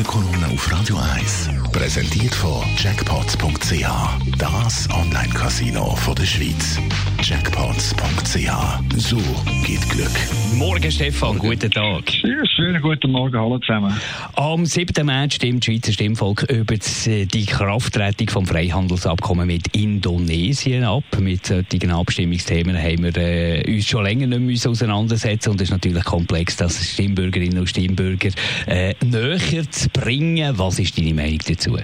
Die Morgenkolonne auf Radio 1 präsentiert von Jackpots.ch. Das Online-Casino der Schweiz. Jackpots.ch. So geht Glück. Morgen, Stefan. Guten Tag. Ja, schönen guten Morgen, hallo zusammen. Am 7. März stimmt das Schweizer Stimmvolk über die Krafttretung vom Freihandelsabkommen mit Indonesien ab. Mit solchen Abstimmungsthemen haben wir äh, uns schon länger nicht müssen auseinandersetzen und es ist natürlich komplex, das Stimmbürgerinnen und Stimmbürger äh, näher zu bringen. Was ist deine Meinung dazu?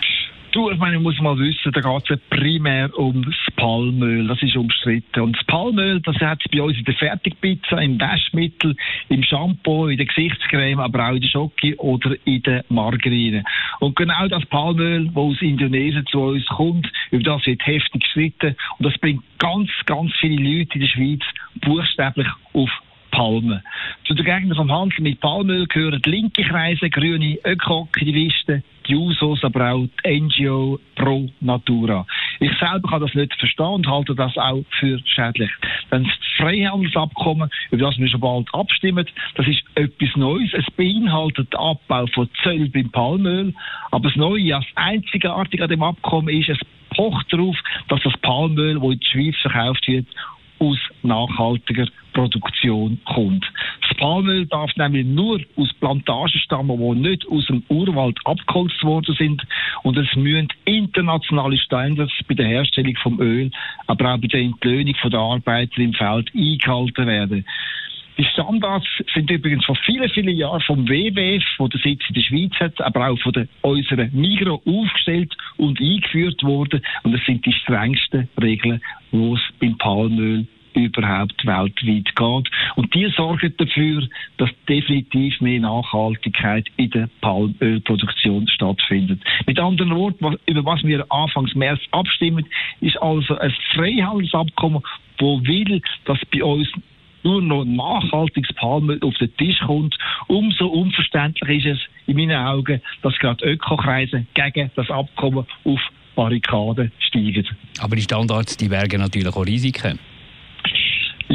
Du, ich meine, muss mal wissen, da geht es primär um das Palmöl, das ist umstritten. Und das Palmöl, das hat es bei uns in der Fertigpizza, im Waschmittel, im Shampoo, in der Gesichtscreme, aber auch in der Schocke oder in der Margarine. Und genau das Palmöl, das aus Indonesien zu uns kommt, über das wird heftig gestritten. Und das bringt ganz, ganz viele Leute in der Schweiz buchstäblich auf Palmen. Zu den Gegnern vom Handel mit Palmöl gehören die linke Kreise, grüne Öko-Aktivisten, die Jusos, aber auch die NGO Pro Natura. Ich selber kann das nicht verstehen und halte das auch für schädlich. Denn das Freihandelsabkommen, über das wir schon bald abstimmen, das ist etwas Neues. Es beinhaltet den Abbau von Zöll beim Palmöl. Aber das Neue, das Einzigartige an dem Abkommen ist, es pocht darauf, dass das Palmöl, das in der Schweiz verkauft wird, aus nachhaltiger Produktion kommt. Das Palmöl darf nämlich nur aus Plantagen stammen, die nicht aus dem Urwald abgeholzt worden sind. Und es müssen internationale Standards bei der Herstellung vom Öl, aber auch bei der Entlöhnung der Arbeiter im Feld eingehalten werden. Die Standards sind übrigens vor vielen, vielen Jahren vom WWF, wo der Sitz in der Schweiz hat, aber auch von der, unserer Migro aufgestellt und eingeführt worden. Und es sind die strengsten Regeln, die es beim Palmöl überhaupt weltweit geht. Und die sorgen dafür, dass definitiv mehr Nachhaltigkeit in der Palmölproduktion stattfindet. Mit anderen Worten, über was wir Anfangs März abstimmen, ist also ein Freihandelsabkommen, wo will, dass bei uns nur noch nachhaltiges Palmöl auf den Tisch kommt, umso unverständlich ist es in meinen Augen, dass gerade Ökokreise gegen das Abkommen auf Barrikaden steigen. Aber die Standards, die bergen natürlich auch Risiken.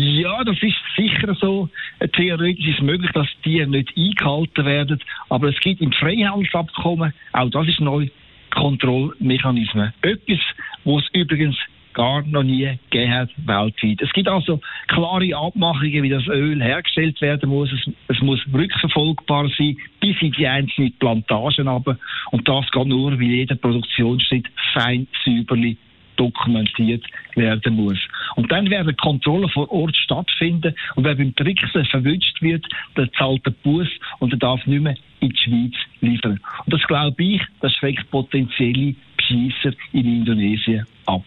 Ja, das ist sicher so. Theoretisch ist es möglich, dass die nicht eingehalten werden. Aber es gibt im Freihandelsabkommen, auch das ist neu, Kontrollmechanismen. Etwas, wo es übrigens gar noch nie gegeben hat weltweit. Es gibt also klare Abmachungen, wie das Öl hergestellt werden muss. Es, es muss rückverfolgbar sein, bis in die einzelnen Plantagen runter. Und das geht nur, weil jeder Produktionsschritt fein säuberlich dokumentiert werden muss. Und dann werden Kontrollen vor Ort stattfinden und wer beim Tricksen verwünscht wird, der zahlt den Bus und der darf nicht mehr in die Schweiz liefern. Und das glaube ich, das schreckt potenzielle Bescheisser in Indonesien ab.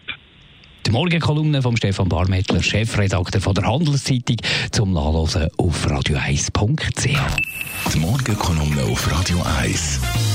Die Morgenkolumne von Stefan Barmettler, Chefredakteur von der Handelszeitung, zum Nachlesen auf radio1.ch. Die Morgenkolumne auf Radio 1.